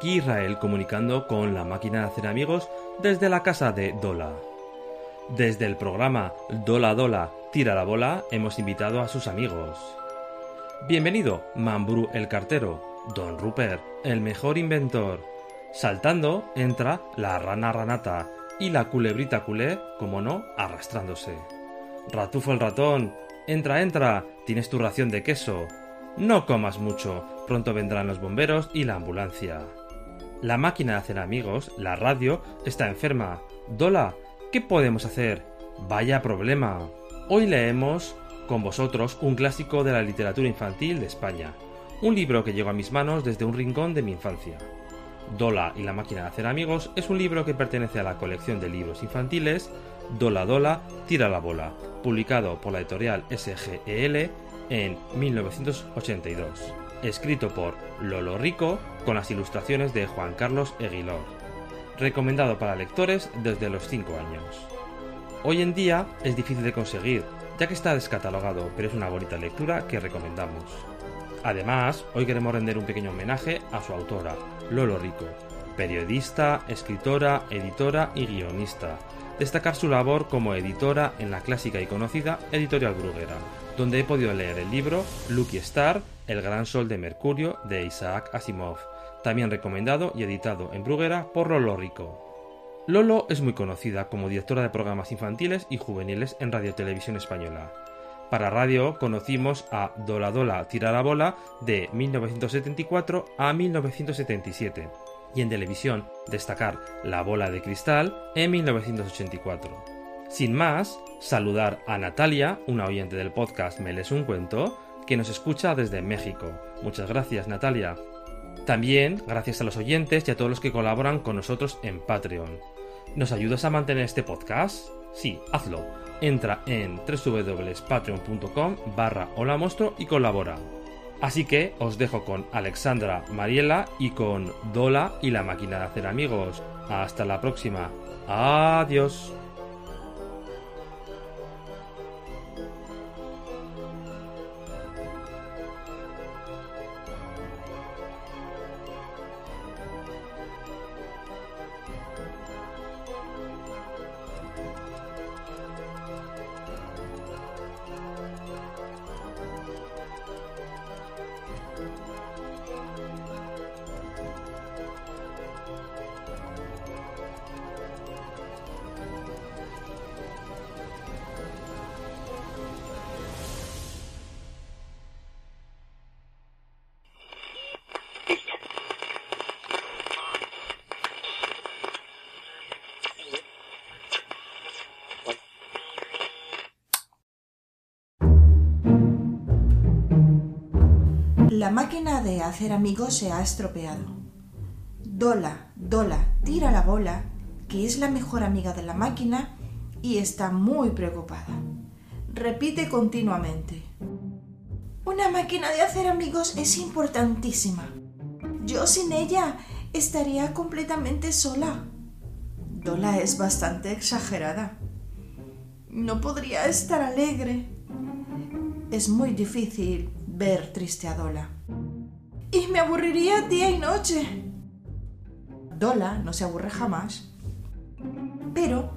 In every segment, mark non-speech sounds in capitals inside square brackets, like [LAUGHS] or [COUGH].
Aquí Israel comunicando con la máquina de hacer amigos desde la casa de Dola. Desde el programa Dola Dola, tira la bola, hemos invitado a sus amigos. Bienvenido, Mambrú el cartero, Don Rupert, el mejor inventor. Saltando entra la rana ranata y la culebrita culé, como no, arrastrándose. Ratufo el ratón, entra, entra, tienes tu ración de queso. No comas mucho, pronto vendrán los bomberos y la ambulancia. La máquina de hacer amigos, la radio, está enferma. Dola, ¿qué podemos hacer? Vaya problema. Hoy leemos con vosotros un clásico de la literatura infantil de España, un libro que llegó a mis manos desde un rincón de mi infancia. Dola y la máquina de hacer amigos es un libro que pertenece a la colección de libros infantiles Dola Dola, tira la bola, publicado por la editorial SGEL en 1982, escrito por Lolo Rico con las ilustraciones de Juan Carlos Eguilor, recomendado para lectores desde los 5 años. Hoy en día es difícil de conseguir, ya que está descatalogado, pero es una bonita lectura que recomendamos. Además, hoy queremos render un pequeño homenaje a su autora, Lolo Rico, periodista, escritora, editora y guionista. Destacar su labor como editora en la clásica y conocida Editorial Bruguera, donde he podido leer el libro Lucky Star, El gran sol de Mercurio de Isaac Asimov, también recomendado y editado en Bruguera por Lolo Rico. Lolo es muy conocida como directora de programas infantiles y juveniles en Radio Televisión Española. Para radio conocimos a Dola Dola Tira la Bola de 1974 a 1977 y en televisión destacar La Bola de Cristal en 1984. Sin más, saludar a Natalia, una oyente del podcast Me les un cuento, que nos escucha desde México. Muchas gracias Natalia. También gracias a los oyentes y a todos los que colaboran con nosotros en Patreon. ¿Nos ayudas a mantener este podcast? Sí, hazlo. Entra en www.patreon.com barra hola y colabora. Así que os dejo con Alexandra Mariela y con Dola y la máquina de hacer amigos. Hasta la próxima. Adiós. Hacer amigos se ha estropeado. Dola, Dola, tira la bola, que es la mejor amiga de la máquina y está muy preocupada. Repite continuamente. Una máquina de hacer amigos es importantísima. Yo sin ella estaría completamente sola. Dola es bastante exagerada. No podría estar alegre. Es muy difícil ver triste a Dola. Y me aburriría día y noche. Dola no se aburre jamás. Pero,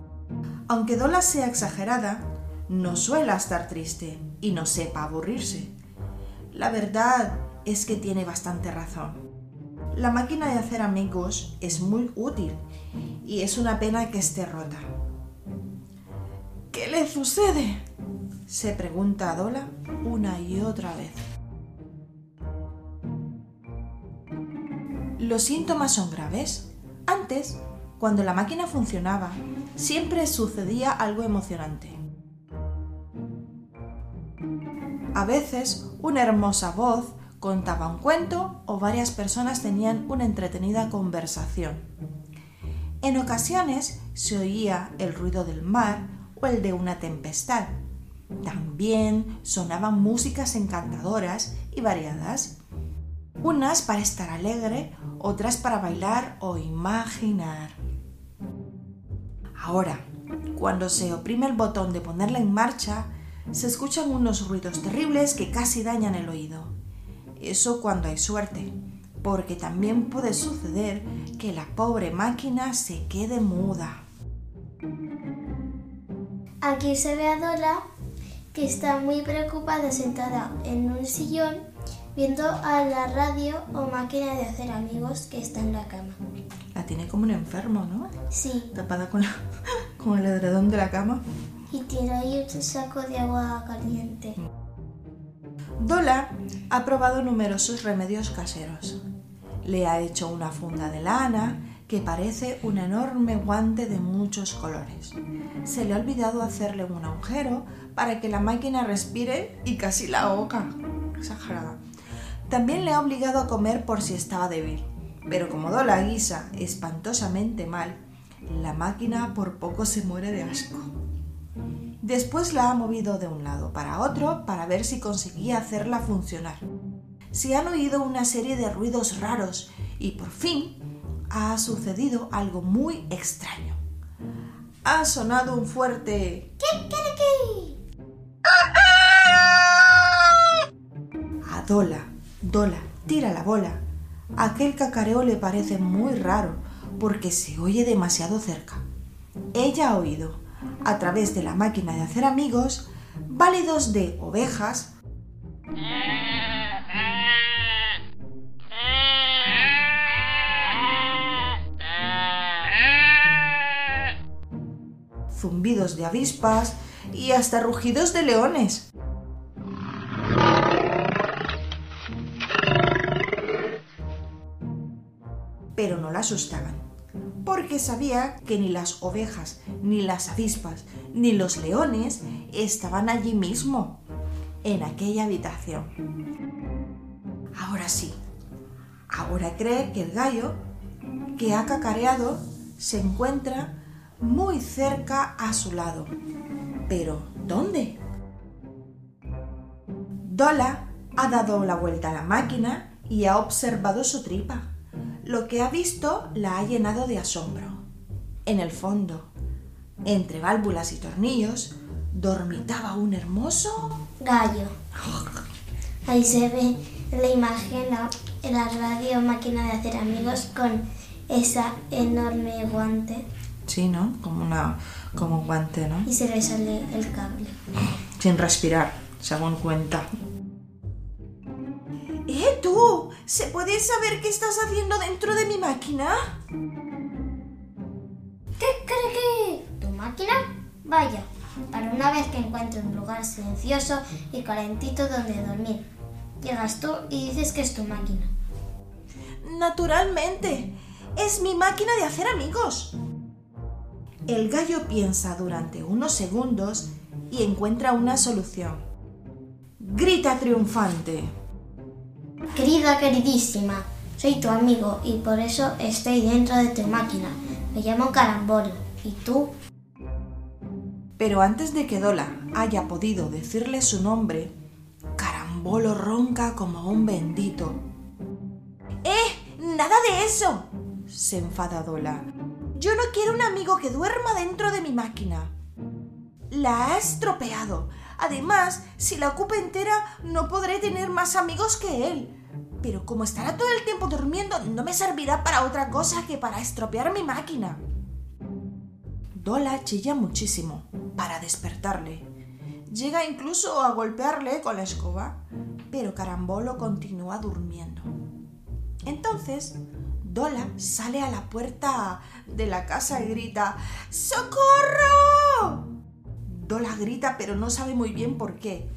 aunque Dola sea exagerada, no suele estar triste y no sepa aburrirse. La verdad es que tiene bastante razón. La máquina de hacer amigos es muy útil y es una pena que esté rota. ¿Qué le sucede? se pregunta a Dola una y otra vez. Los síntomas son graves. Antes, cuando la máquina funcionaba, siempre sucedía algo emocionante. A veces, una hermosa voz contaba un cuento o varias personas tenían una entretenida conversación. En ocasiones se oía el ruido del mar o el de una tempestad. También sonaban músicas encantadoras y variadas, unas para estar alegre, otras para bailar o imaginar. Ahora, cuando se oprime el botón de ponerla en marcha, se escuchan unos ruidos terribles que casi dañan el oído. Eso cuando hay suerte, porque también puede suceder que la pobre máquina se quede muda. Aquí se ve a Dola que está muy preocupada sentada en un sillón viendo a la radio o máquina de hacer amigos que está en la cama. La tiene como un enfermo, ¿no? Sí, Tapada con, la- con el edredón de la cama. y tiene ahí un saco de agua caliente. Dola ha probado numerosos remedios caseros. Le ha hecho una funda de lana que parece un enorme guante de muchos colores. Se le ha olvidado hacerle un agujero para que la máquina respire y casi la ahoga. Exagerada. También le ha obligado a comer por si estaba débil. Pero como Dola guisa espantosamente mal, la máquina por poco se muere de asco. Después la ha movido de un lado para otro para ver si conseguía hacerla funcionar. Se han oído una serie de ruidos raros y por fin ha sucedido algo muy extraño. Ha sonado un fuerte A Dola, tira la bola. Aquel cacareo le parece muy raro porque se oye demasiado cerca. Ella ha oído, a través de la máquina de hacer amigos, válidos de ovejas, zumbidos de avispas y hasta rugidos de leones. Pero no la asustaban, porque sabía que ni las ovejas, ni las avispas, ni los leones estaban allí mismo, en aquella habitación. Ahora sí, ahora cree que el gallo que ha cacareado se encuentra muy cerca a su lado. Pero, ¿dónde? Dola ha dado la vuelta a la máquina y ha observado su tripa. Lo que ha visto la ha llenado de asombro. En el fondo, entre válvulas y tornillos, dormitaba un hermoso... Gallo. Ahí se ve la imagen la, la radio máquina de hacer amigos con esa enorme guante Sí, ¿no? Como, una, como un guante, ¿no? y se le sale el cable. Sin respirar, según cuenta. ¡Eh, tú! ¿Se puede saber qué estás haciendo dentro de mi máquina? ¿Qué cree que? ¿Tu máquina? Vaya, para una vez que encuentre un lugar silencioso y calentito donde dormir. Llegas tú y dices que es tu máquina. Naturalmente, es mi máquina de hacer amigos. El gallo piensa durante unos segundos y encuentra una solución. Grita triunfante. Querida, queridísima, soy tu amigo y por eso estoy dentro de tu máquina. Me llamo Carambolo. ¿Y tú? Pero antes de que Dola haya podido decirle su nombre, Carambolo ronca como un bendito. ¡Eh! ¡Nada de eso! se enfada Dola. Yo no quiero un amigo que duerma dentro de mi máquina. La ha estropeado. Además, si la ocupa entera, no podré tener más amigos que él. Pero como estará todo el tiempo durmiendo, no me servirá para otra cosa que para estropear mi máquina. Dola chilla muchísimo para despertarle. Llega incluso a golpearle con la escoba, pero Carambolo continúa durmiendo. Entonces, Dola sale a la puerta de la casa y grita ¡Socorro! Dola grita pero no sabe muy bien por qué,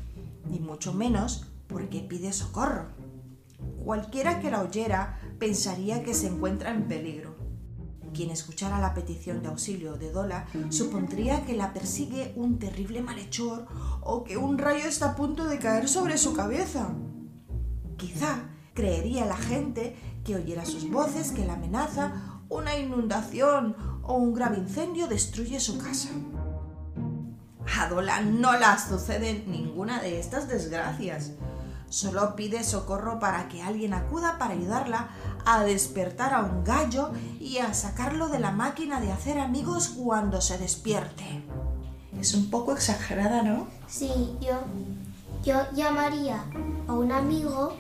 ni mucho menos por qué pide socorro. Cualquiera que la oyera pensaría que se encuentra en peligro. Quien escuchara la petición de auxilio de Dola supondría que la persigue un terrible malhechor o que un rayo está a punto de caer sobre su cabeza. Quizá creería la gente que oyera sus voces que la amenaza una inundación o un grave incendio destruye su casa. A Dola no la sucede ninguna de estas desgracias. Solo pide socorro para que alguien acuda para ayudarla a despertar a un gallo y a sacarlo de la máquina de hacer amigos cuando se despierte. Es un poco exagerada, ¿no? Sí, yo, yo llamaría a un amigo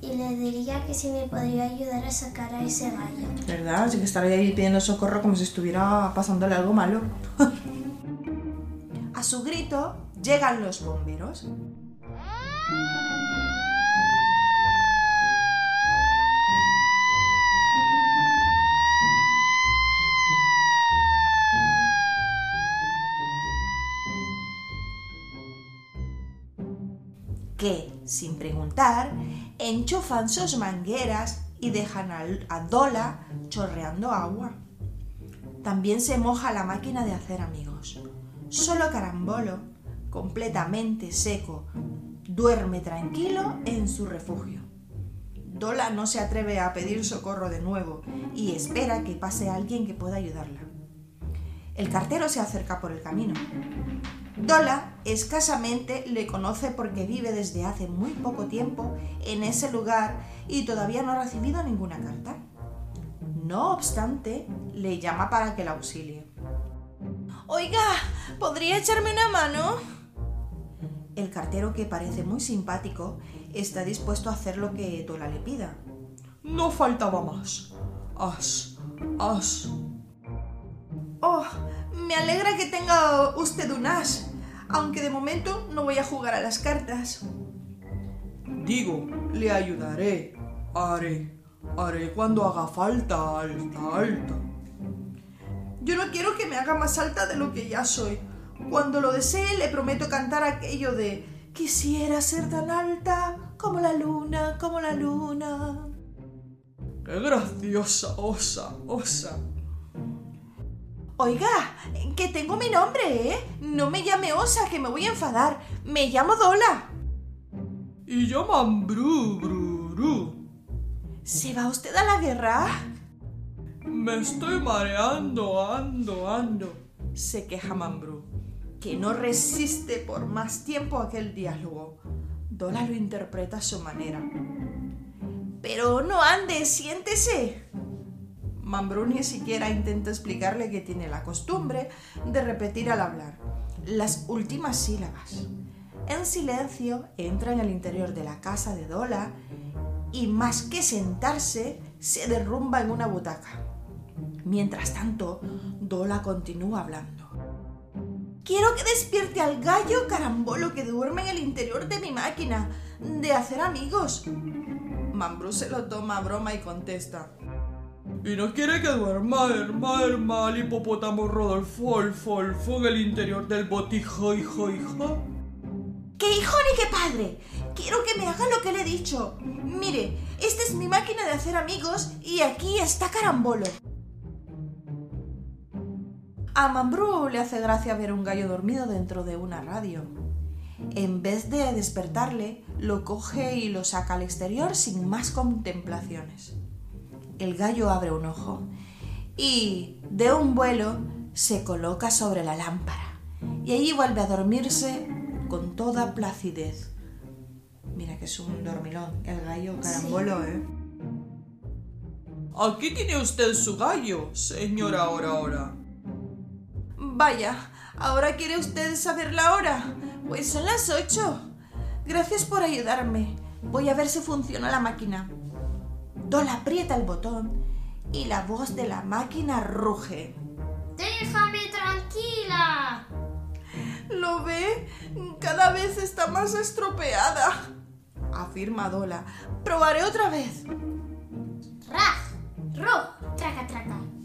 y le diría que si me podría ayudar a sacar a ese gallo. ¿Verdad? Así que estaría ahí pidiendo socorro como si estuviera pasándole algo malo. [LAUGHS] llegan los bomberos. que, sin preguntar, enchufan sus mangueras y dejan a Dola chorreando agua. También se moja la máquina de hacer amigos. Solo Carambolo, completamente seco, duerme tranquilo en su refugio. Dola no se atreve a pedir socorro de nuevo y espera que pase alguien que pueda ayudarla. El cartero se acerca por el camino. Dola escasamente le conoce porque vive desde hace muy poco tiempo en ese lugar y todavía no ha recibido ninguna carta. No obstante, le llama para que la auxilie. Oiga, ¿podría echarme una mano? El cartero, que parece muy simpático, está dispuesto a hacer lo que Dola le pida. No faltaba más. As, as. Oh, me alegra que tenga usted un as, aunque de momento no voy a jugar a las cartas. Digo, le ayudaré. Haré. Haré cuando haga falta. Alta, alta. Yo no quiero que me haga más alta de lo que ya soy. Cuando lo desee, le prometo cantar aquello de Quisiera ser tan alta como la luna, como la luna. ¡Qué graciosa, osa, osa! Oiga, que tengo mi nombre, ¿eh? No me llame Osa, que me voy a enfadar. Me llamo Dola. Y yo Mambrú, bru, bru. ¿Se va usted a la guerra? Me estoy mareando, ando, ando. Se queja Mambrú, que no resiste por más tiempo aquel diálogo. Dola lo interpreta a su manera. Pero no ande, siéntese. Mambrú ni siquiera intenta explicarle que tiene la costumbre de repetir al hablar las últimas sílabas. En silencio entra en el interior de la casa de Dola y más que sentarse, se derrumba en una butaca. Mientras tanto, Dola continúa hablando. Quiero que despierte al gallo carambolo que duerme en el interior de mi máquina de hacer amigos. Mambrú se lo toma a broma y contesta. Y no quiere que duerma, herma, herma, el hipopótamo Rodolfo, el folfo en el interior del botijo, hijo, hijo. ¡Qué hijo ni qué padre! Quiero que me haga lo que le he dicho. Mire, esta es mi máquina de hacer amigos y aquí está Carambolo. A Mambrú le hace gracia ver un gallo dormido dentro de una radio. En vez de despertarle, lo coge y lo saca al exterior sin más contemplaciones. El gallo abre un ojo y, de un vuelo, se coloca sobre la lámpara y allí vuelve a dormirse con toda placidez. Mira que es un dormilón, el gallo carambolo, ¿eh? Aquí tiene usted su gallo, señora ahora ahora. Vaya, ¿ahora quiere usted saber la hora? Pues son las ocho. Gracias por ayudarme. Voy a ver si funciona la máquina. Dola aprieta el botón y la voz de la máquina ruge. ¡Déjame tranquila! ¿Lo ve? Cada vez está más estropeada. Afirma Dola. Probaré otra vez. raj, ruj, traca, traca.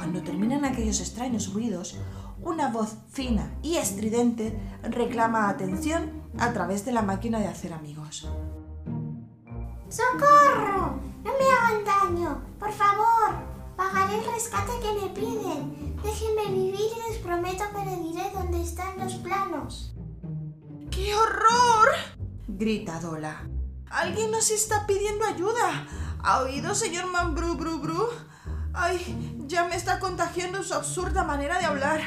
Cuando terminan aquellos extraños ruidos, una voz fina y estridente reclama atención a través de la máquina de hacer amigos. ¡Socorro! ¡No me hagan daño! ¡Por favor! Pagaré el rescate que me piden. Déjenme vivir y les prometo que le diré dónde están los planos. ¡Qué horror! grita Dola. Alguien nos está pidiendo ayuda. ¿Ha oído, señor Man Bru Bru Bru? Ay, ya me está contagiando su absurda manera de hablar.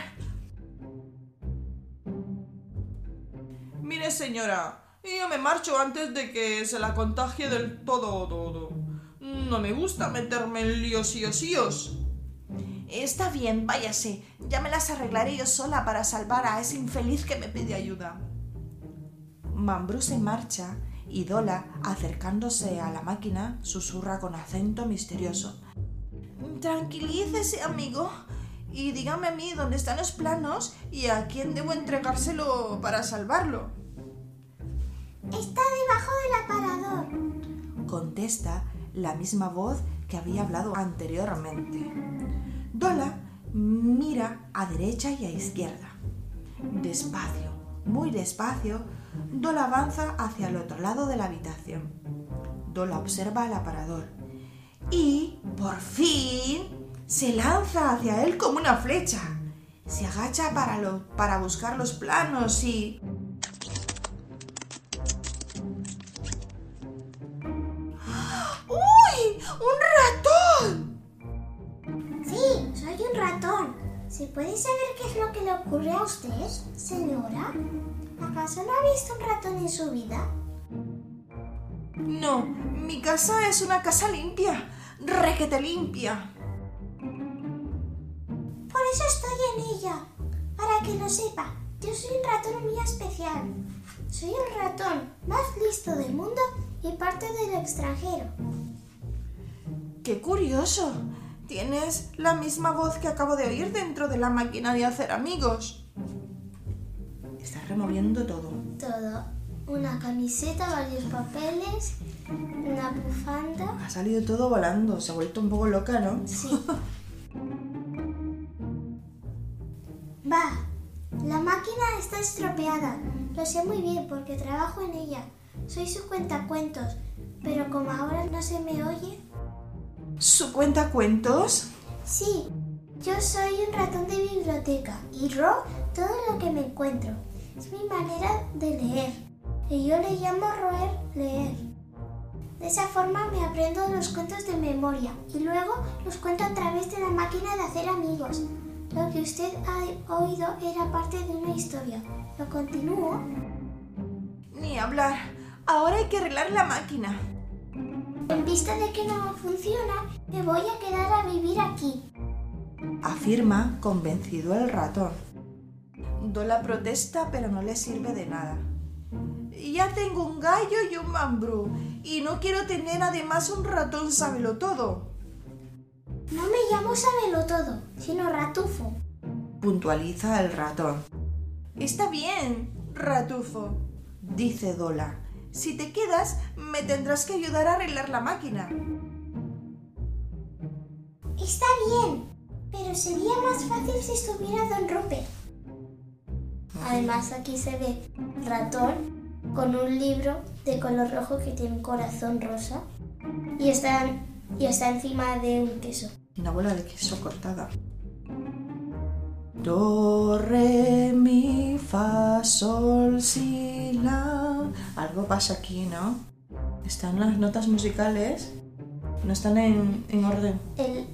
Mire, señora, yo me marcho antes de que se la contagie del todo todo. No me gusta meterme en líos y osíos. Está bien, váyase. Ya me las arreglaré yo sola para salvar a ese infeliz que me pide ayuda. Mambrú se marcha y Dola, acercándose a la máquina, susurra con acento misterioso. Tranquilícese, amigo, y dígame a mí dónde están los planos y a quién debo entregárselo para salvarlo. Está debajo del aparador. Contesta la misma voz que había hablado anteriormente. Dola mira a derecha y a izquierda. Despacio, muy despacio, Dola avanza hacia el otro lado de la habitación. Dola observa el aparador y, por fin, se lanza hacia él como una flecha. Se agacha para, lo- para buscar los planos y... ¡Uy! ¡Un ratón! Sí, soy un ratón. ¿Se puede saber qué es lo que le ocurre a usted, señora? ¿Acaso no ha visto un ratón en su vida? No, mi casa es una casa limpia. Requete limpia. Por eso estoy en ella. Para que lo sepa, yo soy un ratón muy especial. Soy el ratón más listo del mundo y parte del extranjero. ¡Qué curioso! Tienes la misma voz que acabo de oír dentro de la máquina de hacer amigos. Estás removiendo todo. Todo. Una camiseta, varios papeles, una bufanda. Ha salido todo volando. Se ha vuelto un poco loca, ¿no? Sí. [LAUGHS] Va, la máquina está estropeada. Lo sé muy bien porque trabajo en ella. Soy su cuentacuentos, pero como ahora no se me oye, ¿Su cuenta cuentos? sí, yo soy un ratón de biblioteca y ro todo lo que me encuentro. Es mi manera de leer. Y yo le llamo roer leer. De esa forma me aprendo los cuentos de memoria y luego los cuento a través de la máquina de hacer amigos. Lo que usted ha oído era parte de una historia. Lo continúo. Ni hablar. Ahora hay que arreglar la máquina. En vista de que no funciona, me voy a quedar a vivir aquí. Afirma convencido el ratón. Dola protesta, pero no le sirve de nada. Ya tengo un gallo y un mambrú, y no quiero tener además un ratón sábelo todo. No me llamo Sabelo Todo, sino Ratufo. puntualiza el ratón. Está bien, ratufo, dice Dola. Si te quedas, me tendrás que ayudar a arreglar la máquina. Está bien, pero sería más fácil si estuviera Don Rupert. Además, aquí se ve ratón con un libro de color rojo que tiene un corazón rosa y está, y está encima de un queso. Una bola de queso cortada. Do, re, mi, fa, sol, si, la. Algo pasa aquí, ¿no? Están las notas musicales. No están en, en orden. El,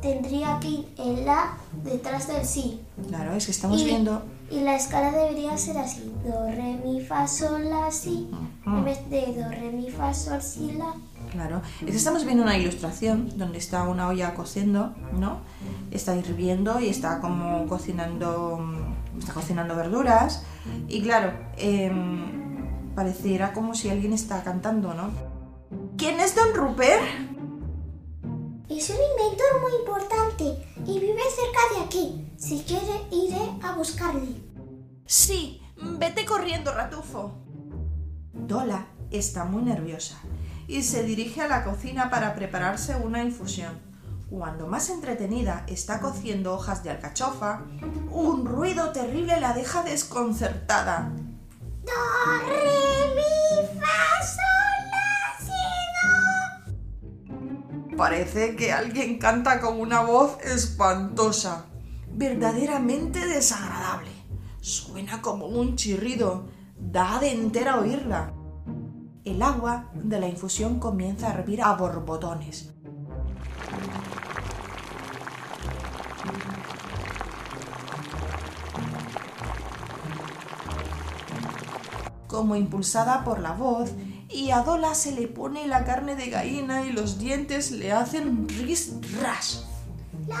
tendría que ir el La detrás del Sí. Claro, es que estamos Y- viendo. Y la escala debería ser así. Do, re, mi, fa, sol, la, si. En vez de do, re, mi, fa, sol, si, la. Claro, estamos viendo una ilustración donde está una olla cociendo, ¿no? Está hirviendo y está como cocinando, está cocinando verduras y claro, em, pareciera como si alguien está cantando, ¿no? ¿Quién es Don Rupert? Es un inventor muy importante y vive cerca de aquí. Si quiere, iré a buscarle. Sí, vete corriendo, ratufo. Dola está muy nerviosa y se dirige a la cocina para prepararse una infusión. Cuando más entretenida está cociendo hojas de alcachofa, un ruido terrible la deja desconcertada. Do, re, mi, fa, sol, la, si, do. Parece que alguien canta con una voz espantosa, verdaderamente desagradable. Suena como un chirrido, da de entera oírla. El agua de la infusión comienza a hervir a borbotones. Como impulsada por la voz, y a Dola se le pone la carne de gallina y los dientes le hacen ris ras. La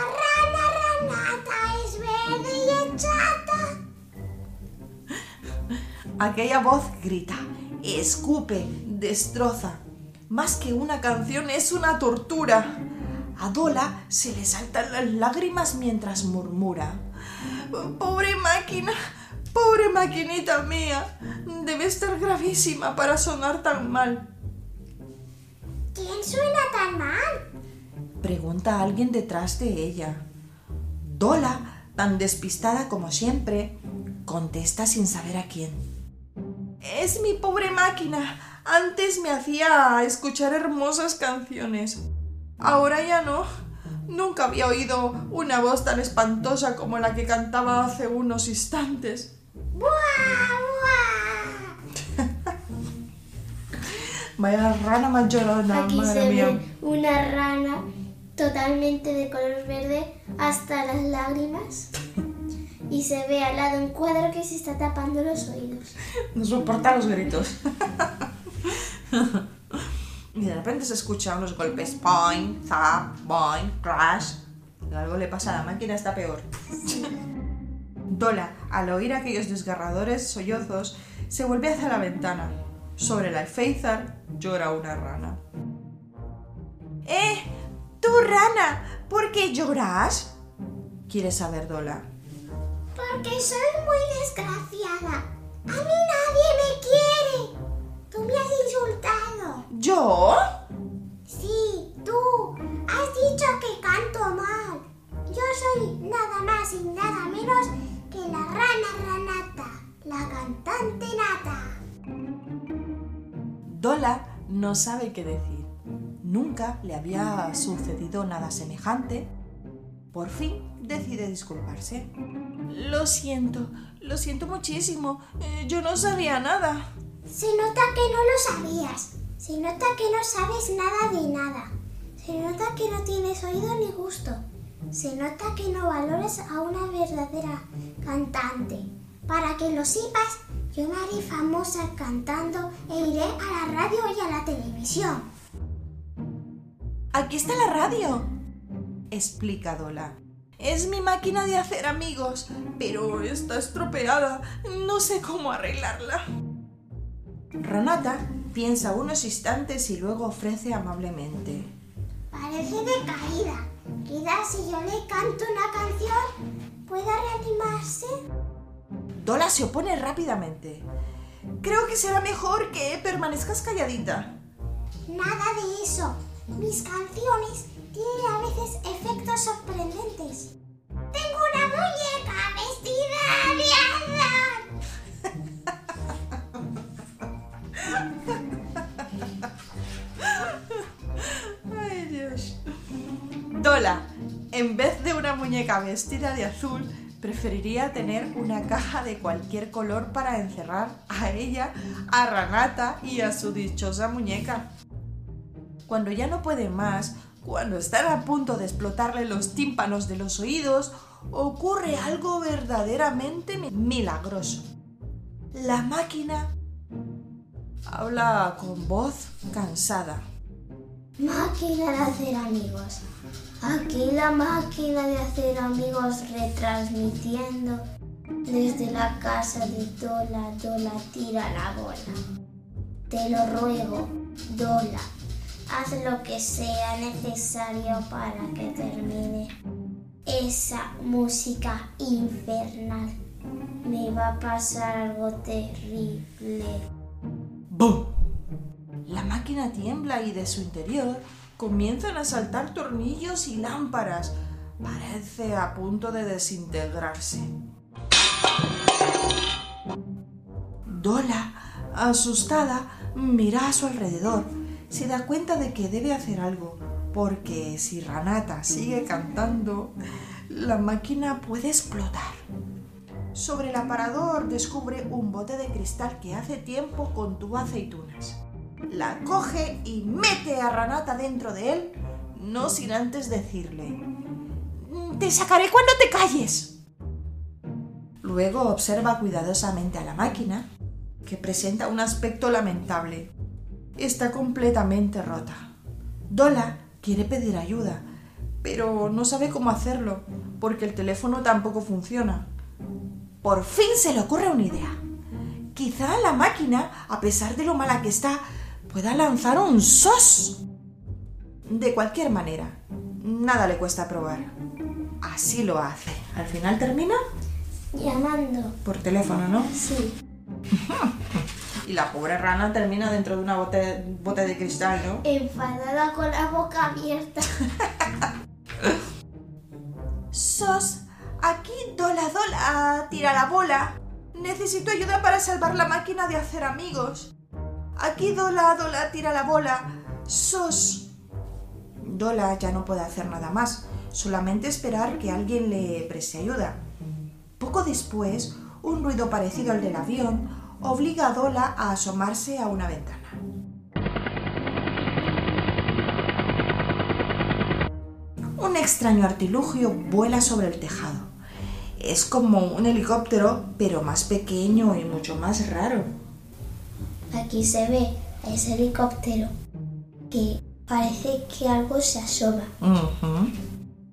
Aquella voz grita, escupe, destroza. Más que una canción es una tortura. A Dola se le saltan las lágrimas mientras murmura. Pobre máquina, pobre maquinita mía. Debe estar gravísima para sonar tan mal. ¿Quién suena tan mal? Pregunta alguien detrás de ella. Dola, tan despistada como siempre, contesta sin saber a quién. Es mi pobre máquina. Antes me hacía escuchar hermosas canciones. Ahora ya no. Nunca había oído una voz tan espantosa como la que cantaba hace unos instantes. ¡Buah, [LAUGHS] buah! Vaya rana más llorona, Aquí madre se mía. ve una rana totalmente de color verde hasta las lágrimas. Y se ve al lado un cuadro que se está tapando los oídos. No soporta los gritos. [LAUGHS] y de repente se escuchan unos golpes. Point, zap, boing, crash. Algo le pasa a la máquina, está peor. Dola, al oír aquellos desgarradores sollozos, se vuelve hacia la ventana. Sobre el alféizar llora una rana. ¡Eh! ¡Tú, rana! ¿Por qué lloras? Quiere saber Dola. Porque soy muy desgraciada. A mí nadie me quiere. Tú me has insultado. ¿Yo? Sí, tú. Has dicho que canto mal. Yo soy nada más y nada menos que la rana ranata, la cantante nata. Dola no sabe qué decir. Nunca le había sucedido nada semejante. Por fin decide disculparse. Lo siento, lo siento muchísimo. Eh, Yo no sabía nada. Se nota que no lo sabías. Se nota que no sabes nada de nada. Se nota que no tienes oído ni gusto. Se nota que no valores a una verdadera cantante. Para que lo sepas, yo me haré famosa cantando e iré a la radio y a la televisión. Aquí está la radio. Explica Dola. Es mi máquina de hacer amigos, pero está estropeada. No sé cómo arreglarla. Ranata piensa unos instantes y luego ofrece amablemente. Parece decaída. Quizás si yo le canto una canción, pueda reanimarse. Dola se opone rápidamente. Creo que será mejor que permanezcas calladita. Nada de eso. Mis canciones tienen a veces efectos sorprendentes. Tengo una muñeca vestida de azul. Ay, Dios. Dola, en vez de una muñeca vestida de azul, preferiría tener una caja de cualquier color para encerrar a ella, a Ranata y a su dichosa muñeca. Cuando ya no puede más, cuando están a punto de explotarle los tímpanos de los oídos, ocurre algo verdaderamente mi- milagroso. La máquina habla con voz cansada. Máquina de hacer amigos. Aquí la máquina de hacer amigos retransmitiendo desde la casa de Dola, Dola tira la bola. Te lo ruego, Dola, haz lo que sea necesario para que termine esa música infernal. Me va a pasar algo terrible. ¡Bum! La máquina tiembla y de su interior comienzan a saltar tornillos y lámparas. Parece a punto de desintegrarse. Dola, asustada, mira a su alrededor. Se da cuenta de que debe hacer algo, porque si Ranata sigue cantando, la máquina puede explotar. Sobre el aparador descubre un bote de cristal que hace tiempo contuvo aceitunas. La coge y mete a Ranata dentro de él, no sin antes decirle, Te sacaré cuando te calles. Luego observa cuidadosamente a la máquina, que presenta un aspecto lamentable. Está completamente rota. Dola quiere pedir ayuda, pero no sabe cómo hacerlo, porque el teléfono tampoco funciona. Por fin se le ocurre una idea. Quizá la máquina, a pesar de lo mala que está, pueda lanzar un SOS. De cualquier manera, nada le cuesta probar. Así lo hace. Al final termina Llamando. por teléfono, ¿no? Sí. [LAUGHS] Y la pobre rana termina dentro de una bote, bote de cristal, ¿no? Enfadada con la boca abierta. [LAUGHS] Sos, aquí Dola Dola tira la bola. Necesito ayuda para salvar la máquina de hacer amigos. Aquí Dola Dola tira la bola. Sos. Dola ya no puede hacer nada más, solamente esperar que alguien le preste ayuda. Poco después, un ruido parecido al del avión obliga a Dola a asomarse a una ventana. Un extraño artilugio vuela sobre el tejado. Es como un helicóptero, pero más pequeño y mucho más raro. Aquí se ve ese helicóptero que parece que algo se asoma. Ujú.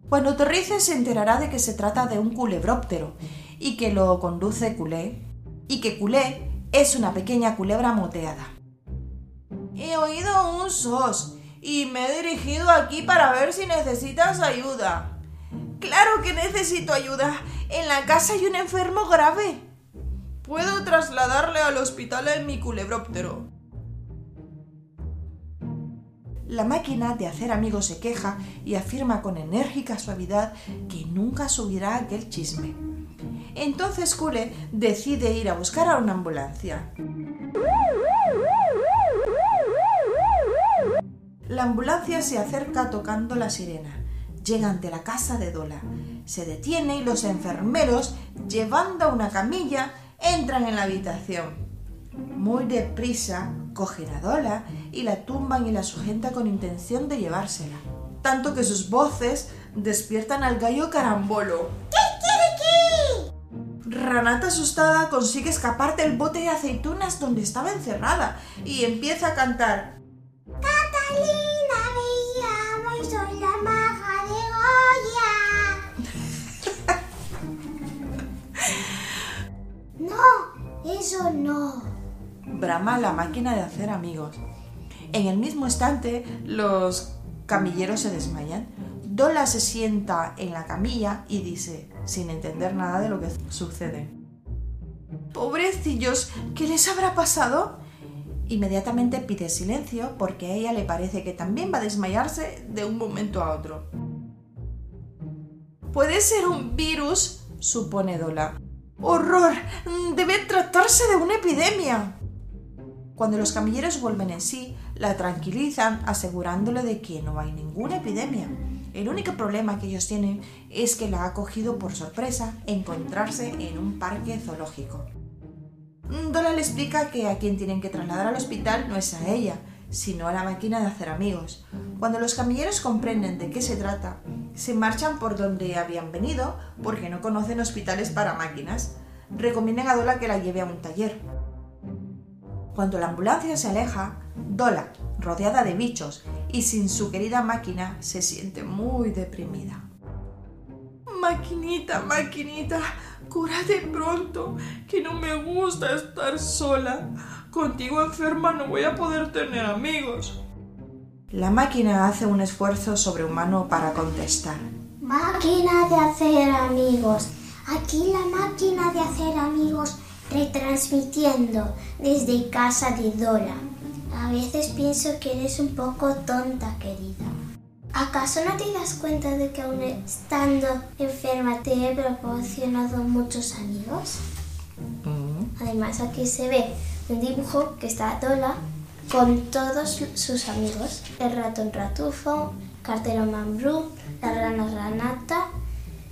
Cuando aterrice se enterará de que se trata de un culebróptero y que lo conduce Culé y que Culé es una pequeña culebra moteada. He oído un sos y me he dirigido aquí para ver si necesitas ayuda. Claro que necesito ayuda. En la casa hay un enfermo grave. Puedo trasladarle al hospital en mi culebróptero. La máquina de hacer amigos se queja y afirma con enérgica suavidad que nunca subirá aquel chisme. Entonces Cule decide ir a buscar a una ambulancia. La ambulancia se acerca tocando la sirena. Llega ante la casa de Dola. Se detiene y los enfermeros, llevando una camilla, entran en la habitación. Muy deprisa cogen a Dola y la tumban y la sujetan con intención de llevársela. Tanto que sus voces despiertan al gallo carambolo. Ranata asustada consigue escapar del bote de aceitunas donde estaba encerrada y empieza a cantar. Catalina me llamo y soy la maga de Goya. [LAUGHS] no, eso no. Brama la máquina de hacer amigos. En el mismo instante, los camilleros se desmayan. Dola se sienta en la camilla y dice, sin entender nada de lo que sucede. Pobrecillos, ¿qué les habrá pasado? Inmediatamente pide silencio porque a ella le parece que también va a desmayarse de un momento a otro. Puede ser un virus, supone Dola. ¡Horror! Debe tratarse de una epidemia. Cuando los camilleros vuelven en sí, la tranquilizan asegurándole de que no hay ninguna epidemia. El único problema que ellos tienen es que la ha cogido por sorpresa encontrarse en un parque zoológico. Dola le explica que a quien tienen que trasladar al hospital no es a ella, sino a la máquina de hacer amigos. Cuando los camilleros comprenden de qué se trata, se marchan por donde habían venido porque no conocen hospitales para máquinas. Recomiendan a Dola que la lleve a un taller. Cuando la ambulancia se aleja, Dola, rodeada de bichos y sin su querida máquina, se siente muy deprimida. Maquinita, maquinita, cúrate pronto, que no me gusta estar sola. Contigo enferma no voy a poder tener amigos. La máquina hace un esfuerzo sobrehumano para contestar. Máquina de hacer amigos. Aquí la máquina de hacer amigos retransmitiendo desde casa de Dora. A veces pienso que eres un poco tonta, querida. ¿Acaso no te das cuenta de que aún estando enferma te he proporcionado muchos amigos? Además aquí se ve un dibujo que está Dola con todos sus amigos. El ratón ratufo, cartero mambrú, la rana ranata,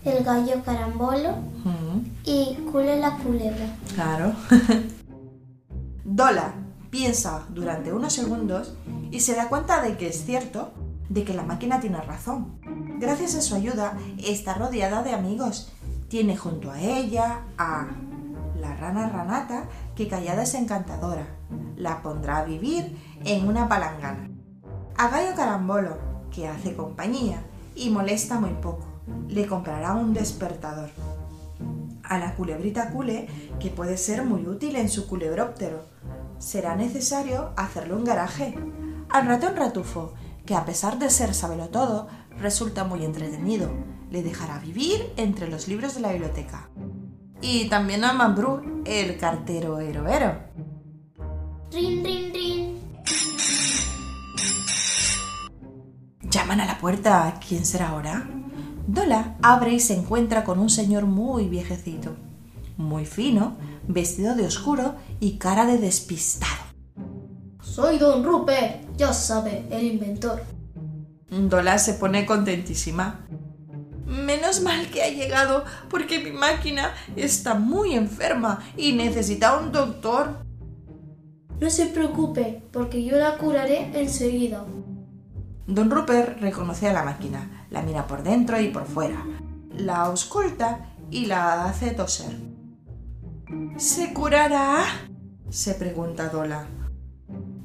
el gallo carambolo Mm, y Cule la culebra. Claro. [LAUGHS] Dola piensa durante unos segundos y se da cuenta de que es cierto, de que la máquina tiene razón. Gracias a su ayuda está rodeada de amigos. Tiene junto a ella a la rana ranata, que callada es encantadora. La pondrá a vivir en una palangana. A Gallo Carambolo, que hace compañía y molesta muy poco. Le comprará un despertador a la culebrita cule, que puede ser muy útil en su culebróptero. Será necesario hacerle un garaje. Al ratón ratufo, que a pesar de ser todo, resulta muy entretenido. Le dejará vivir entre los libros de la biblioteca. Y también a Mambrú, el cartero heroero. Rin, rin, rin. Llaman a la puerta. ¿Quién será ahora? Dola abre y se encuentra con un señor muy viejecito, muy fino, vestido de oscuro y cara de despistado. Soy Don Rupert, ya sabe, el inventor. Dola se pone contentísima. Menos mal que ha llegado porque mi máquina está muy enferma y necesita un doctor. No se preocupe, porque yo la curaré enseguida. Don Rupert reconoce a la máquina, la mira por dentro y por fuera, la ausculta y la hace toser. ¿Se curará? se pregunta Dola.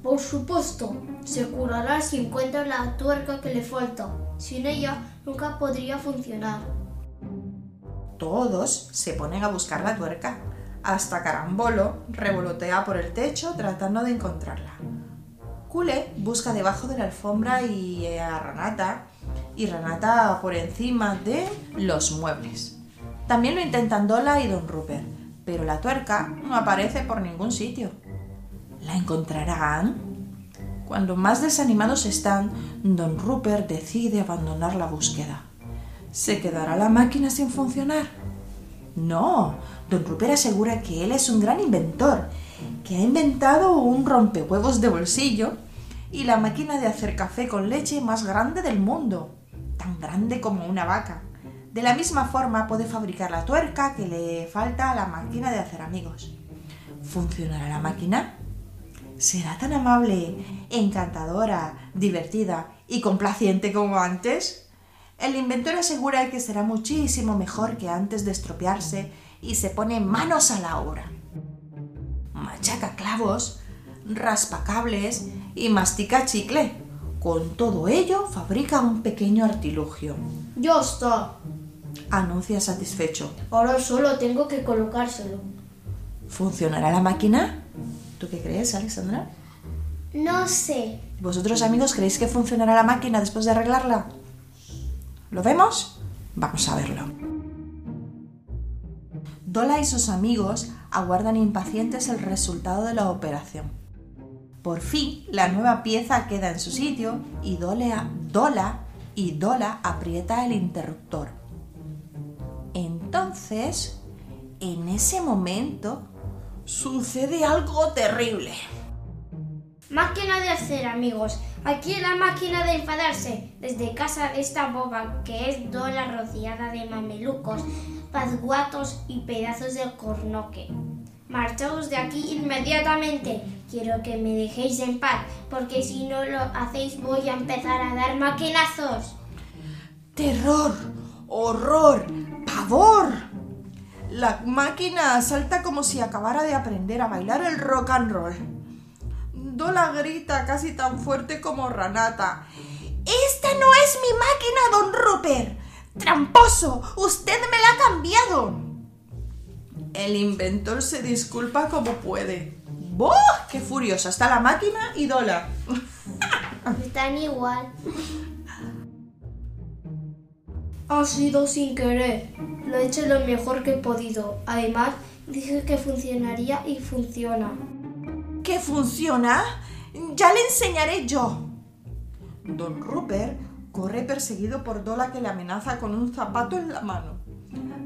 Por supuesto, se curará si encuentra la tuerca que le falta. Sin ella nunca podría funcionar. Todos se ponen a buscar la tuerca. Hasta Carambolo revolotea por el techo tratando de encontrarla. Cule busca debajo de la alfombra y eh, a Ranata, y Ranata por encima de los muebles. También lo intentan Dola y Don Rupert, pero la tuerca no aparece por ningún sitio. ¿La encontrarán? Cuando más desanimados están, Don Rupert decide abandonar la búsqueda. ¿Se quedará la máquina sin funcionar? No, Don Rupert asegura que él es un gran inventor, que ha inventado un rompehuevos de bolsillo y la máquina de hacer café con leche más grande del mundo, tan grande como una vaca. De la misma forma puede fabricar la tuerca que le falta a la máquina de hacer amigos. ¿Funcionará la máquina? ¿Será tan amable, encantadora, divertida y complaciente como antes? El inventor asegura que será muchísimo mejor que antes de estropearse y se pone manos a la obra. Machaca clavos, raspa cables y mastica chicle. Con todo ello fabrica un pequeño artilugio. ¡Ya está! Anuncia satisfecho. Ahora solo tengo que colocárselo. ¿Funcionará la máquina? ¿Tú qué crees, Alexandra? No sé. ¿Vosotros amigos creéis que funcionará la máquina después de arreglarla? ¿Lo vemos? Vamos a verlo. Dola y sus amigos aguardan impacientes el resultado de la operación. Por fin, la nueva pieza queda en su sitio y Dola, Dola y Dola aprieta el interruptor. Entonces, en ese momento, sucede algo terrible. Máquina de hacer amigos. Aquí la máquina de enfadarse. Desde casa de esta boba que es Dola rociada de mamelucos, pazguatos y pedazos de cornoque. Marchaos de aquí inmediatamente. Quiero que me dejéis en paz, porque si no lo hacéis voy a empezar a dar maquinazos. Terror, horror, pavor. La máquina salta como si acabara de aprender a bailar el rock and roll. Dola grita casi tan fuerte como Ranata. ¡Esta no es mi máquina, don Rupert! ¡Tramposo! ¡Usted me la ha cambiado! El inventor se disculpa como puede. ¡Boh! ¡Qué furiosa está la máquina y Dola! [LAUGHS] Están igual. Ha sido sin querer. Lo he hecho lo mejor que he podido. Además, dije que funcionaría y funciona. ¿Qué funciona? Ya le enseñaré yo. Don Rupert corre perseguido por Dola que le amenaza con un zapato en la mano.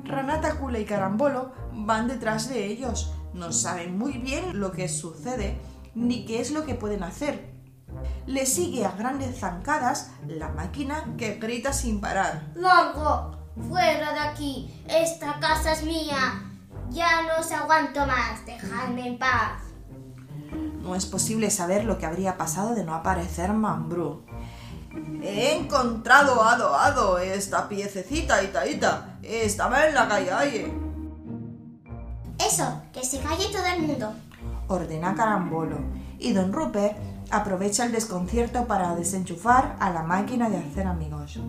Ranata, Cula y Carambolo van detrás de ellos. No saben muy bien lo que sucede ni qué es lo que pueden hacer. Le sigue a grandes zancadas la máquina que grita sin parar. ¡Largo! ¡Fuera de aquí! ¡Esta casa es mía! Ya no os aguanto más. Dejadme en paz. No es posible saber lo que habría pasado de no aparecer Mambrú. He encontrado ado ado esta piececita itaita. Estaba en la calle. Eso, que se calle todo el mundo. Ordena Carambolo. Y don Rupert aprovecha el desconcierto para desenchufar a la máquina de hacer amigos.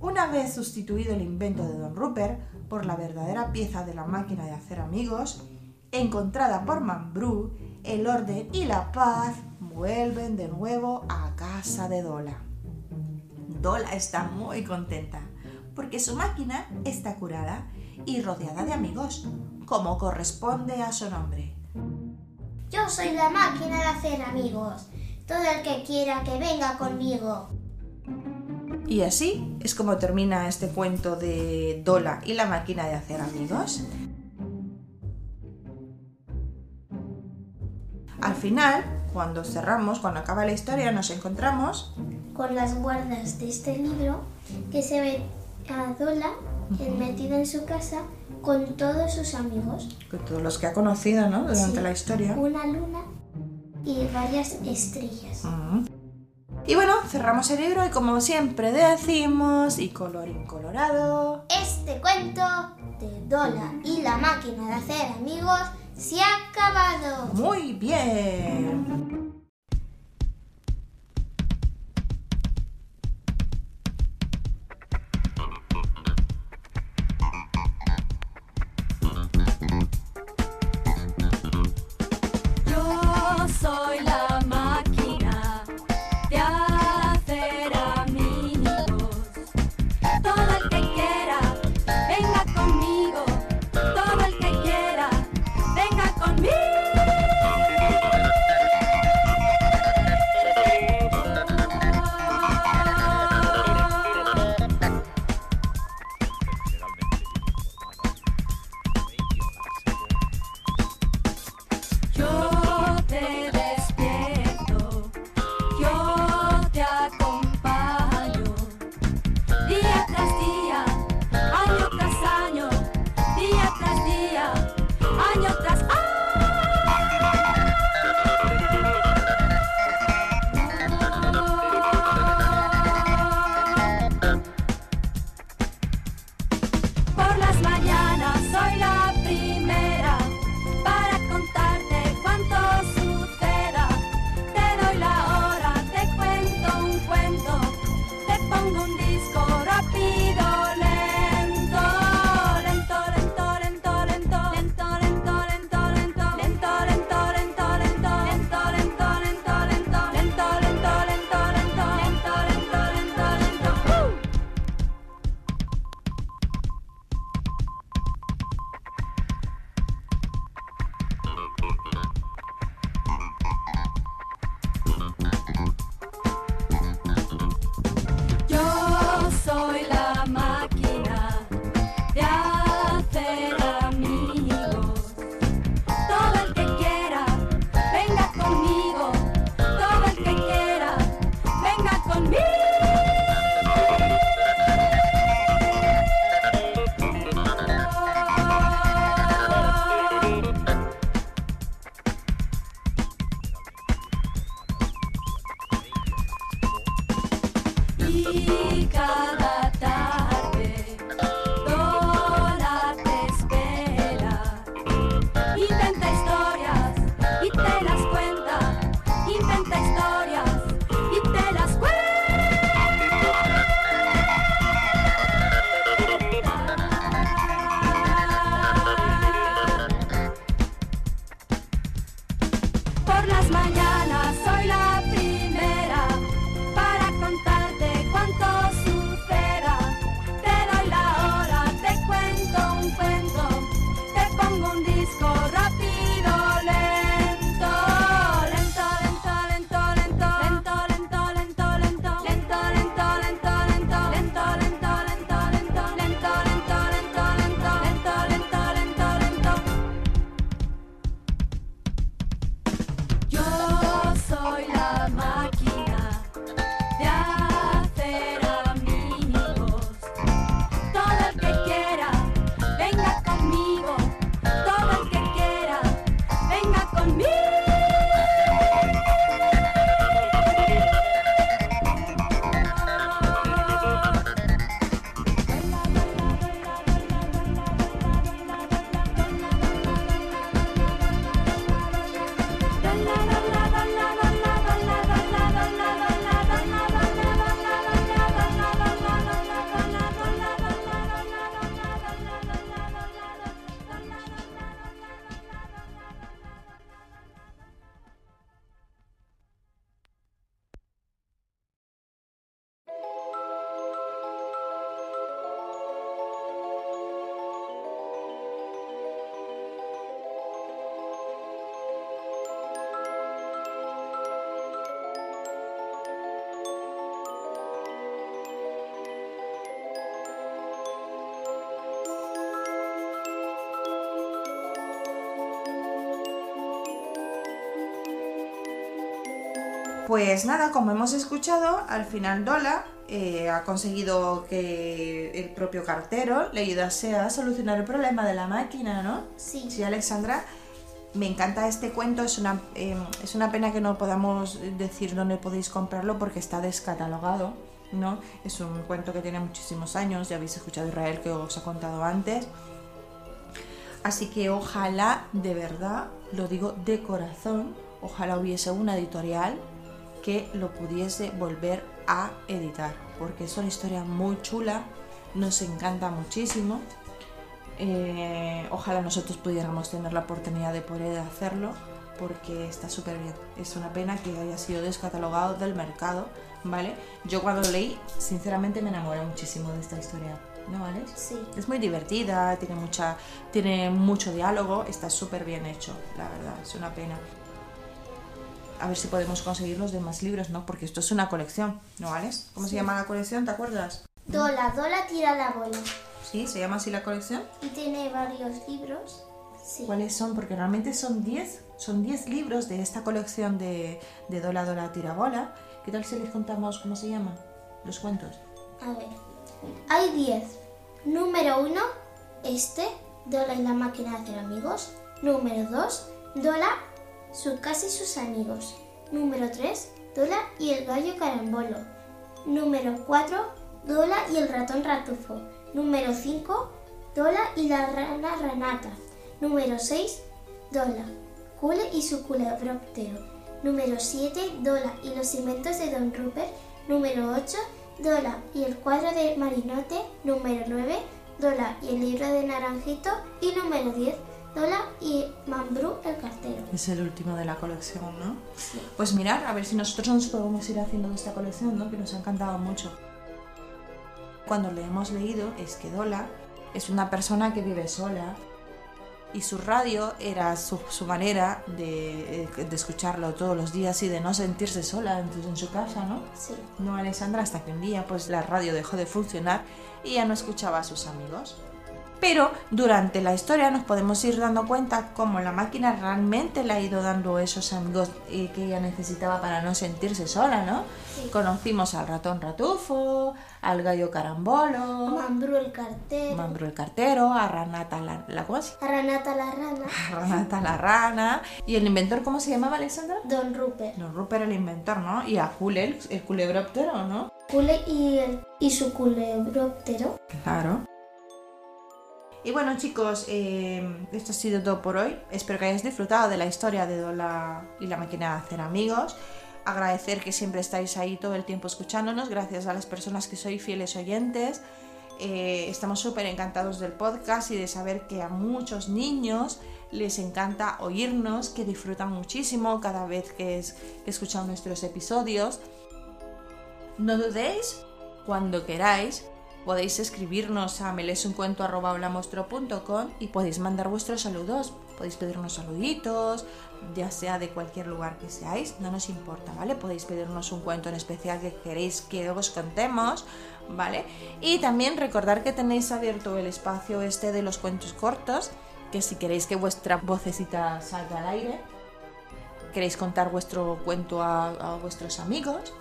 Una vez sustituido el invento de don Rupert por la verdadera pieza de la máquina de hacer amigos, encontrada por Mambrú, el orden y la paz vuelven de nuevo a casa de Dola. Dola está muy contenta porque su máquina está curada y rodeada de amigos, como corresponde a su nombre. Yo soy la máquina de hacer amigos. Todo el que quiera que venga conmigo. Y así es como termina este cuento de Dola y la máquina de hacer amigos. Al final, cuando cerramos, cuando acaba la historia, nos encontramos Con las guardas de este libro que se ve a Dola metida en su casa con todos sus amigos. con todos los que ha conocido ¿no? durante Sí. la historia. Una luna y varias estrellas. Y bueno, cerramos el libro y como siempre decimos, y colorín colorado, Este cuento de Dola y la máquina de hacer amigos se ha acabado. muy bien. Pues nada, como hemos escuchado, al final Dola eh, ha conseguido que el propio cartero le ayudase a solucionar el problema de la máquina, ¿no? Sí. Sí, Alexandra. Me encanta este cuento, es una, eh, es una pena que no podamos decir dónde podéis comprarlo porque está descatalogado, ¿no? Es un cuento que tiene muchísimos años, ya habéis escuchado Israel que os ha contado antes. Así que ojalá, de verdad, lo digo de corazón, ojalá hubiese una editorial que lo pudiese volver a editar, porque es una historia muy chula, nos encanta muchísimo. Eh, ojalá nosotros pudiéramos tener la oportunidad de poder hacerlo, porque está súper bien. Es una pena que haya sido descatalogado del mercado, ¿vale? Yo cuando lo leí, sinceramente me enamoré muchísimo de esta historia, ¿no, Alex? Sí. Es muy divertida, tiene, mucha, tiene mucho diálogo, está súper bien hecho, la verdad, es una pena. A ver si podemos conseguir los demás libros, ¿no? Porque esto es una colección, ¿no, Alex? ¿Cómo se llama la colección? ¿Te acuerdas? Dola, Dola tira la bola. Sí, se llama así la colección. Y tiene varios libros. Sí. ¿Cuáles son? Porque realmente son 10, son 10 libros de esta colección de, de Dola Dola Tirabola. ¿Qué tal si les contamos cómo se llaman los cuentos? A ver. Hay 10. Número 1, este, Dola y la máquina de hacer amigos. Número 2, Dola, su casa y sus amigos. Número 3, Dola y el gallo carambolo. Número 4, Dola y el ratón ratufo. Número 5, Dola y la rana ranata. Número 6, Dola, Cule y su culebróptero. Número 7, Dola y los inventos de Don Rupert. Número 8, Dola y el cuadro de Marinote. Número 9, Dola y el libro de Naranjito. Y número 10, Dola y Mambrú el cartero. Es el último de la colección, ¿no? Pues mirar, a ver si nosotros nos podemos ir haciendo de esta colección, ¿no? Que nos ha encantado mucho. Cuando le hemos leído es que Dola es una persona que vive sola y su radio era su, su manera de, de escucharlo todos los días y de no sentirse sola en, en su casa, ¿no? Sí. No, Alessandra, hasta que un día pues la radio dejó de funcionar y ya no escuchaba a sus amigos. Pero durante la historia nos podemos ir dando cuenta cómo la máquina realmente le ha ido dando esos amigos eh, que ella necesitaba para no sentirse sola, ¿no? Sí. Conocimos al ratón ratufo, al gallo carambolo, Mambrú el cartero. Mambro el cartero, a Ranata la, la, ¿cómo se A Ranata la rana. [LAUGHS] A Ranata la rana. ¿Y el inventor cómo se llamaba, Alessandra? Don Rupert. No, Rupert el inventor, ¿no? Y a Jule el, culebróptero, ¿no? Cule y, el- y su culebróptero. Claro. Y bueno chicos, eh, esto ha sido todo por hoy. Espero que hayáis disfrutado de la historia de Dola y la máquina de hacer amigos. Agradecer que siempre estáis ahí todo el tiempo escuchándonos. Gracias a las personas que sois fieles oyentes. Eh, estamos súper encantados del podcast y de saber que a muchos niños les encanta oírnos, que disfrutan muchísimo cada vez que, que escuchan nuestros episodios. No dudéis, cuando queráis, podéis escribirnos a melesuncuento.com y podéis mandar vuestros saludos. Podéis pedirnos saluditos, ya sea de cualquier lugar que seáis, no nos importa, ¿vale? Podéis pedirnos un cuento en especial que queréis que os contemos, ¿vale? Y también recordar que tenéis abierto el espacio este de los cuentos cortos, que si queréis que vuestra vocecita salga al aire, queréis contar vuestro cuento a, a vuestros amigos,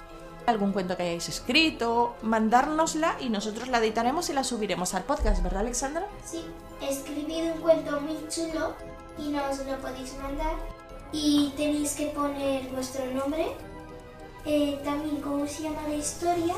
algún cuento que hayáis escrito, mandárnosla y nosotros la editaremos y la subiremos al podcast, ¿verdad Alexandra? Sí, escribid un cuento muy chulo y nos lo podéis mandar. Y tenéis que poner vuestro nombre, eh, también cómo se llama la historia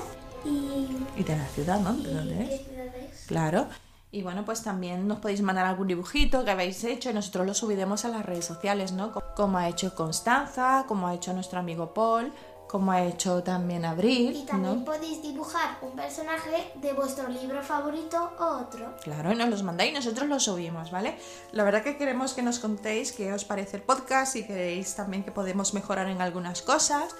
y, Y de la ciudad, ¿no? ¿De dónde es? es. Claro. Y bueno, pues también nos podéis mandar algún dibujito que habéis hecho y nosotros lo subiremos a las redes sociales, ¿no? Co- Como ha hecho Constanza, como ha hecho nuestro amigo Paul, como ha hecho también Abril, Y también ¿no? podéis dibujar un personaje de vuestro libro favorito o otro. Claro, y nos los mandáis y nosotros los subimos, ¿vale? La verdad que queremos que nos contéis qué os parece el podcast y queréis también que podemos mejorar en algunas cosas.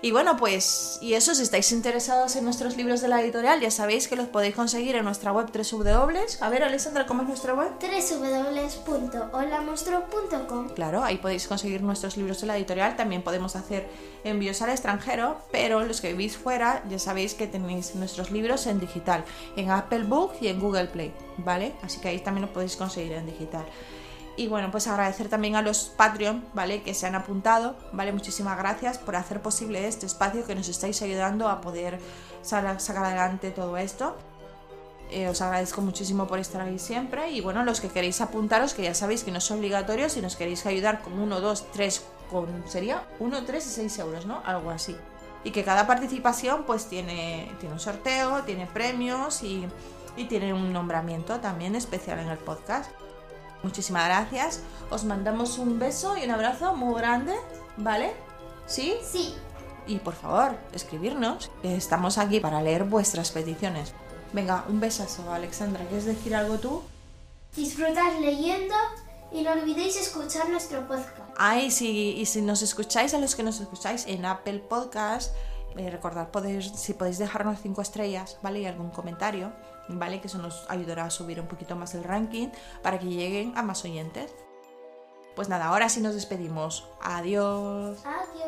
Y bueno, pues, y eso, si estáis interesados en nuestros libros de la editorial, ya sabéis que los podéis conseguir en nuestra web www. A ver, Alessandra, ¿cómo es nuestra web? www.holamonstruo.com Claro, ahí podéis conseguir nuestros libros de la editorial. También podemos hacer envíos al extranjero, pero los que vivís fuera ya sabéis que tenéis nuestros libros en digital, en Apple Book y en Google Play, ¿vale? Así que ahí también los podéis conseguir en digital. Y bueno, pues agradecer también a los Patreon, ¿vale? Que se han apuntado, ¿vale? Muchísimas gracias por hacer posible este espacio que nos estáis ayudando a poder sa- sacar adelante todo esto. Eh, os agradezco muchísimo por estar ahí siempre. Y bueno, los que queréis apuntaros, que ya sabéis que no es obligatorio, si nos queréis ayudar con 1, 2, 3, con. sería 1, 3 y 6 euros, ¿no? Algo así. Y que cada participación pues tiene, tiene un sorteo, tiene premios y, y tiene un nombramiento también especial en el podcast. Muchísimas gracias. Os mandamos un beso y un abrazo muy grande, ¿vale? ¿Sí? Sí, Y por favor, escribirnos. que Estamos aquí para leer vuestras peticiones. Venga, un besazo, Alexandra. ¿Quieres decir algo tú? disfrutad leyendo y no olvidéis escuchar nuestro podcast. Ay, sí, y si nos escucháis, a los que nos escucháis en Apple Podcast, eh, recordad podéis, si podéis dejarnos cinco estrellas, ¿vale? Y algún comentario, ¿vale? Que eso nos ayudará a subir un poquito más el ranking para que lleguen a más oyentes. Pues nada, ahora sí nos despedimos. Adiós. Adiós.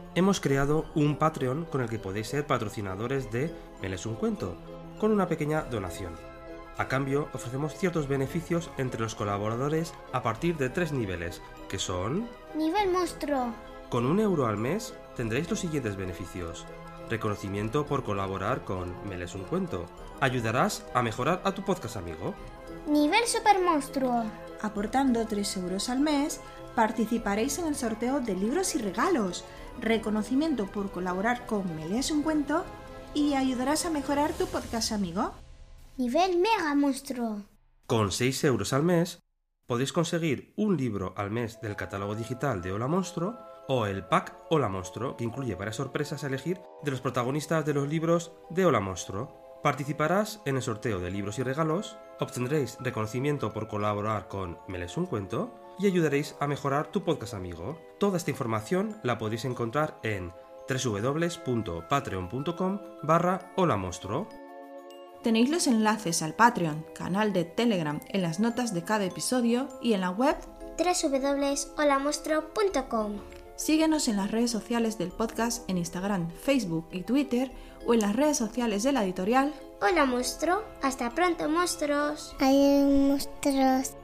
Hemos creado un Patreon con el que podéis ser patrocinadores de Me lees un cuento, con una pequeña donación. A cambio, ofrecemos ciertos beneficios entre los colaboradores a partir de tres niveles, que son... Nivel monstruo. Con un euro al mes tendréis los siguientes beneficios. Reconocimiento por colaborar con Me lees un cuento. Ayudarás a mejorar a tu podcast amigo. Nivel super monstruo. Aportando 3 euros al mes, participaréis en el sorteo de libros y regalos, reconocimiento por colaborar con Me lees un cuento y ayudarás a mejorar tu podcast amigo. Nivel mega monstruo. Con 6 euros al mes podéis conseguir un libro al mes del catálogo digital de Hola Monstruo o el pack Hola Monstruo, que incluye varias sorpresas a elegir de los protagonistas de los libros de Hola Monstruo. Participarás en el sorteo de libros y regalos, obtendréis reconocimiento por colaborar con Me lees un cuento y ayudaréis a mejorar tu podcast amigo. Toda esta información la podéis encontrar en www.patreon.com barra Hola Monstruo. Tenéis los enlaces al Patreon, canal de Telegram en las notas de cada episodio y en la web. www.holamonstruo.com Síguenos en las redes sociales del podcast en Instagram, Facebook y Twitter o en las redes sociales de la editorial Hola monstruo. Hasta pronto monstruos. Hay monstruos.